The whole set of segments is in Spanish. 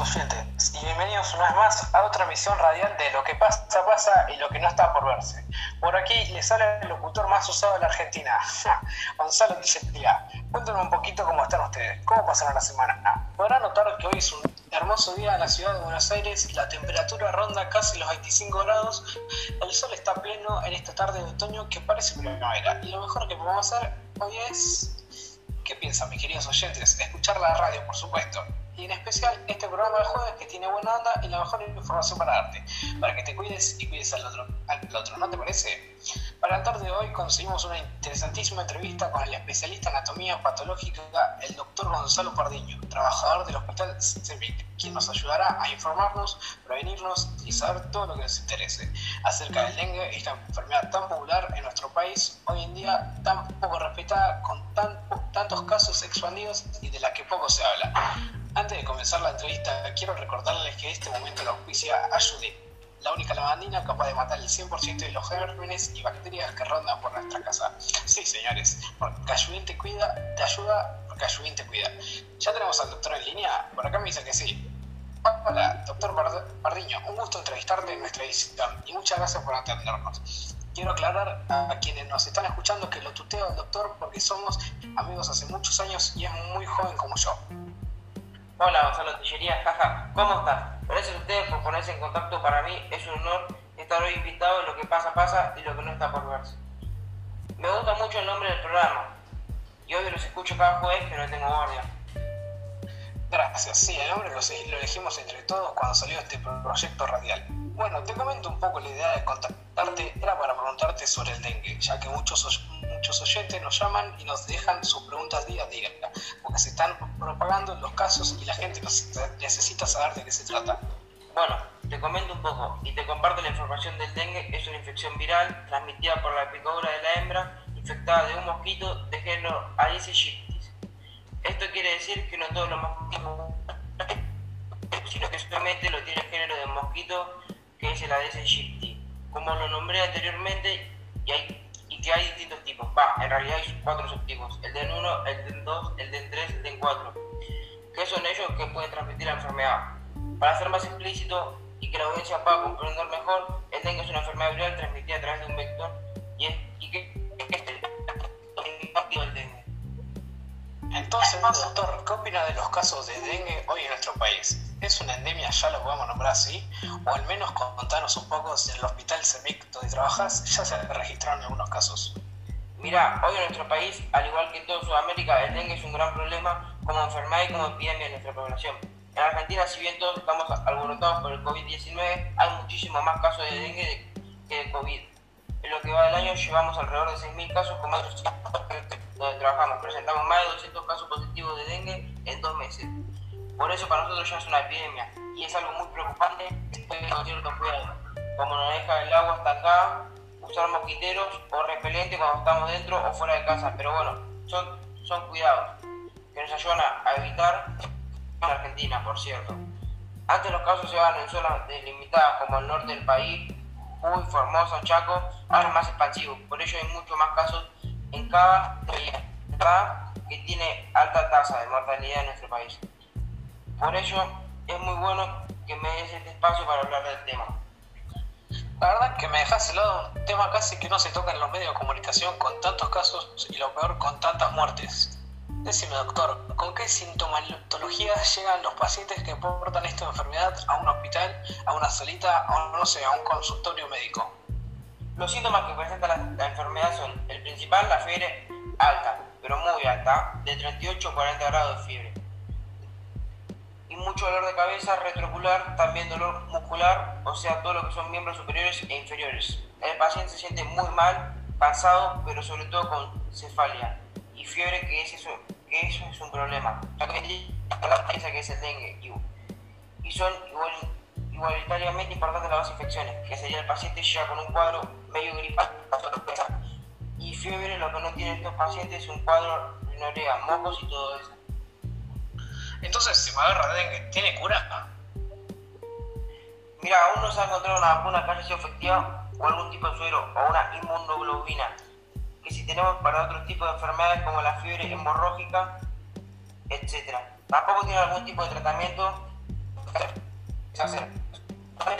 oyentes y bienvenidos una vez más a otra emisión radial de Lo que pasa, pasa y lo que no está por verse. Por aquí les sale el locutor más usado de la Argentina, Gonzalo Tillería. Cuéntenme un poquito cómo están ustedes, cómo pasaron la semana. Podrán notar que hoy es un hermoso día en la ciudad de Buenos Aires la temperatura ronda casi los 25 grados. El sol está pleno en esta tarde de otoño que parece primavera y lo mejor que podemos hacer hoy es... ¿Qué piensan mis queridos oyentes? Escuchar la radio, por supuesto y en especial este programa de jueves que tiene buena onda y la mejor información para darte, para que te cuides y cuides al otro, al otro ¿no te parece? Para la tarde de hoy conseguimos una interesantísima entrevista con el especialista en anatomía patológica, el doctor Gonzalo Pardiño, trabajador del Hospital CEMIC, quien nos ayudará a informarnos, prevenirnos y saber todo lo que nos interese acerca del dengue, esta enfermedad tan popular en nuestro país, hoy en día tan poco respetada, con tan, tantos casos expandidos y de la que poco se habla. Antes de comenzar la entrevista, quiero recordarles que este momento la auspicia Ayude, la única lavandina capaz de matar el 100% de los gérmenes y bacterias que rondan por nuestra casa. Sí, señores, porque Ayudín te cuida, te ayuda, porque Ayudín te cuida. ¿Ya tenemos al doctor en línea? Por acá me dice que sí. Hola, doctor Pardiño, un gusto entrevistarte en nuestra edición y muchas gracias por atendernos. Quiero aclarar a quienes nos están escuchando que lo tuteo al doctor porque somos amigos hace muchos años y es muy joven como yo. Hola Gonzalo Tillería, jaja, ¿cómo estás? Gracias a ustedes por ponerse en contacto, para mí es un honor estar hoy invitado en lo que pasa, pasa y lo que no está por verse. Me gusta mucho el nombre del programa y hoy los escucho cada jueves que no tengo guardia. Gracias, sí, el nombre lo, lo elegimos entre todos cuando salió este proyecto radial. Bueno, te comento un poco la idea de contactarte, era para preguntarte sobre el dengue, ya que muchos muchos oyentes nos llaman y nos dejan sus preguntas día a día, porque se están propagando los casos y la gente necesita saber de qué se trata. Bueno, te comento un poco y te comparto la información del dengue. Es una infección viral transmitida por la picadura de la hembra infectada de un mosquito de género Aedes aegypti. Esto quiere decir que no todos los mosquitos, sino que solamente lo tiene el género de mosquito que es el Aedes aegypti. Como lo nombré anteriormente, y hay que hay Va, en realidad hay cuatro subtipos. El DEN 1, el DEN 2, el DEN 3, el DEN 4. ¿Qué son ellos que pueden transmitir la enfermedad? Para ser más explícito y que la audiencia pueda comprender mejor, el dengue es una enfermedad viral transmitida a través de un vector y, es, y que es el dengue. Entonces, doctor, ¿qué opina de los casos de dengue hoy en nuestro país? ¿Es una endemia, ya lo podemos nombrar así? O al menos contanos un poco si en el hospital CEMIC donde trabajas ya se registraron algunos casos. Mira, hoy en nuestro país, al igual que en toda Sudamérica, el dengue es un gran problema como enfermedad y como epidemia en nuestra población. En Argentina, si bien todos estamos alborotados por el COVID-19, hay muchísimos más casos de dengue que de COVID. En lo que va del año llevamos alrededor de 6.000 casos con más de donde trabajamos. Presentamos más de 200 casos positivos de dengue en dos meses. Por eso para nosotros ya es una epidemia y es algo muy preocupante con cierto cuidado. Como nos deja el agua acá, usar mosquiteros o repelente cuando estamos dentro o fuera de casa. Pero bueno, son, son cuidados que nos ayudan a evitar en Argentina, por cierto. Antes los casos se daban en zonas delimitadas como el norte del país, Uy, Formosa, Chaco, ahora más expansivo. Por ello hay muchos más casos en cada que tiene alta tasa de mortalidad en nuestro país. Por ello, es muy bueno que me des este espacio para hablar del tema. La verdad que me dejas de lado un tema casi que no se toca en los medios de comunicación con tantos casos y lo peor con tantas muertes. Decime, doctor, ¿con qué sintomatología llegan los pacientes que portan esta enfermedad a un hospital, a una salita o no sé, a un consultorio médico? Los síntomas que presenta la, la enfermedad son el principal, la fiebre alta, pero muy alta, de 38 a 40 grados de fiebre mucho dolor de cabeza retroocular, también dolor muscular, o sea, todo lo que son miembros superiores e inferiores. El paciente se siente muy mal, cansado, pero sobre todo con cefalia y fiebre, que, es eso, que eso es un problema, la que es el dengue. Y son igual, igualitariamente importantes las dos infecciones, que sería el paciente ya con un cuadro medio gripal y fiebre, lo que no tienen estos pacientes es un cuadro de mocos y todo eso. Entonces, si me agarra dengue, ¿tiene cura? Mira, aún no se ha encontrado una vacuna que haya sido efectiva o algún tipo de suero o una inmunoglobulina, que si tenemos para otros tipos de enfermedades como la fiebre hemorrágica, etc. Tampoco tiene algún tipo de tratamiento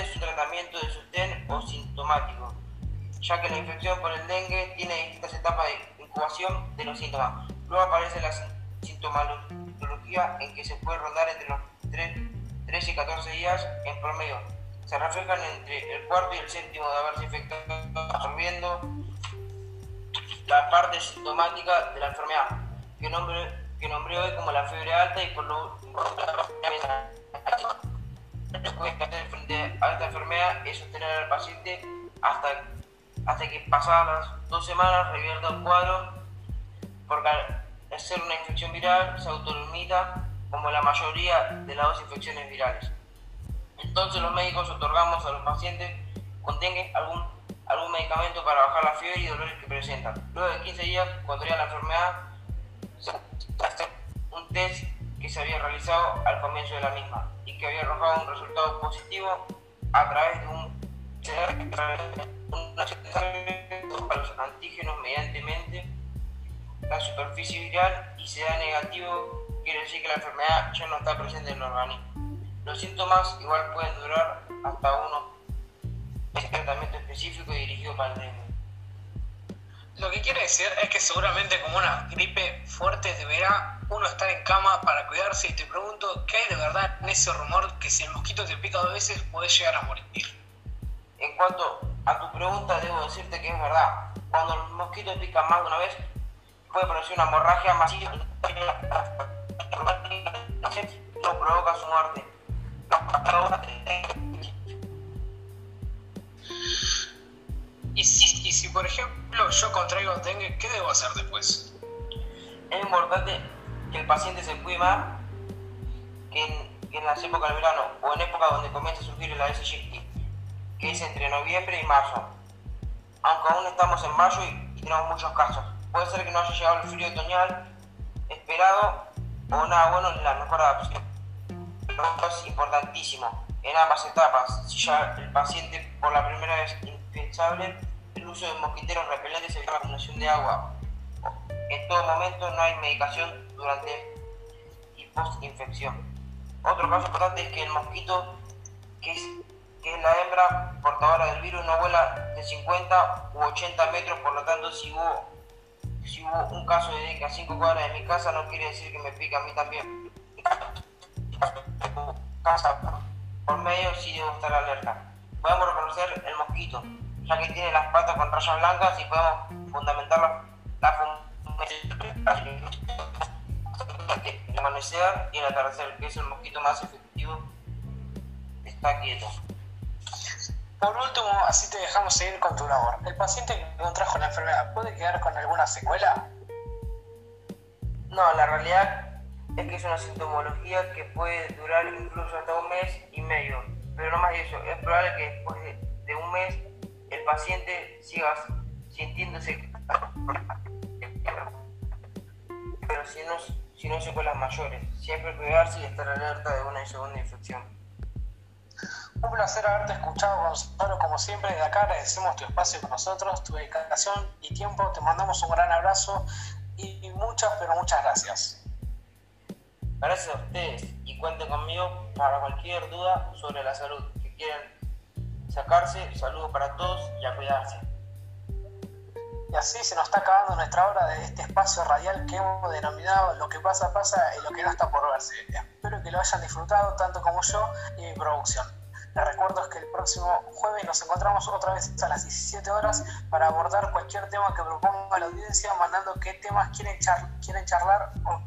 es un tratamiento de sostén o sintomático, ya que la infección por el dengue tiene distintas etapas de incubación de los síntomas. Luego aparece la sintomatología en que se puede rondar entre los 3, y 14 días en promedio. Se reflejan entre el cuarto y el séptimo de haberse infectado, absorbiendo la parte sintomática de la enfermedad, que nombre, que nombré hoy como la fiebre alta y por lo frente a esta enfermedad es sostener al paciente hasta, hasta que pasadas las dos semanas revierta el cuadro, porque ser una infección viral se autolimita como la mayoría de las dos infecciones virales. Entonces los médicos otorgamos a los pacientes con dengue algún, algún medicamento para bajar la fiebre y dolores que presentan. Luego de 15 días, cuando la enfermedad, un test que se había realizado al comienzo de la misma y que había arrojado un resultado positivo a través de un para los antígenos mediante la superficie viral y se da negativo, quiere decir que la enfermedad ya no está presente en el organismo. Los síntomas igual pueden durar hasta uno. Es tratamiento específico y dirigido para el dengue. Lo que quiere decir es que seguramente como una gripe fuerte deberá uno estar en cama para cuidarse y te pregunto, ¿qué hay de verdad en ese rumor que si el mosquito te pica dos veces puedes llegar a morir? En cuanto a tu pregunta, debo decirte que es verdad. Cuando el mosquito pica más de una vez, puede producir una hemorragia masiva no provoca su muerte. Y si, y si por ejemplo yo contraigo dengue, ¿qué debo hacer después? Es importante que el paciente se cuide más que en, las épocas del verano o en épocas donde comienza a surgir el ASG, que es entre noviembre y marzo. Aunque aún estamos en mayo y, tenemos muchos casos. Puede ser que no haya llegado el frío otoñal esperado o nada bueno en la mejor adaptación. Esto es importantísimo en ambas etapas. Si ya el paciente por la primera vez indispensable, el uso de mosquiteros repelentes y la vacunación de agua en todo momento no hay medicación durante y post-infección. Otro caso importante es que el mosquito, que es, que es la hembra portadora del virus, no vuela de 50 u 80 metros, por lo tanto si hubo, si hubo un caso de que a 5 cuadras de mi casa no quiere decir que me pique a mí también. Casa por medio sí debo estar alerta. Podemos reconocer el mosquito, ya que tiene las patas con rayas blancas y podemos fundamentar la, la el amanecer y el atardecer, que es el mosquito más efectivo, está quieto. Por último, así te dejamos seguir con tu labor. ¿El paciente que contrajo la enfermedad puede quedar con alguna secuela? No, la realidad es que es una sintomología que puede durar incluso hasta un mes y medio. Pero no más de eso, es probable que después de, un mes el paciente siga sintiéndose pero si no, si no secuelas mayores. Siempre cuidarse y estar alerta de una segunda infección. Un placer haberte escuchado, Gonzalo. Como siempre, de acá agradecemos tu espacio con nosotros, tu dedicación y tiempo. Te mandamos un gran abrazo y muchas, pero muchas gracias. Gracias a ustedes y cuenten conmigo para cualquier duda sobre la salud que quieran sacarse. Saludos para todos y a cuidarse. Y así se nos está acabando nuestra hora de este espacio radial que hemos denominado Lo que pasa, pasa y lo que no está por verse. Espero que lo hayan disfrutado tanto como yo y mi producción. Les recuerdo que el próximo jueves nos encontramos otra vez a las 17 horas para abordar cualquier tema que proponga la audiencia, mandando qué temas quieren, quieren charlar o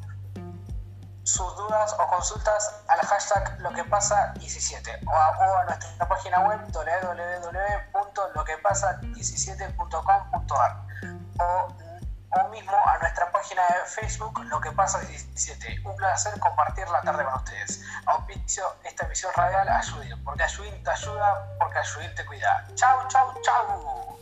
sus dudas o consultas al hashtag lo que pasa 17 o a, nuestra página web www.loquepasa17.com.ar página de Facebook Lo que pasa 17. Un placer compartir la tarde con ustedes. Auspicio esta emisión radial Ayudin, porque Ayudin te ayuda, porque Ayudin te cuida. Chau, chau, chau.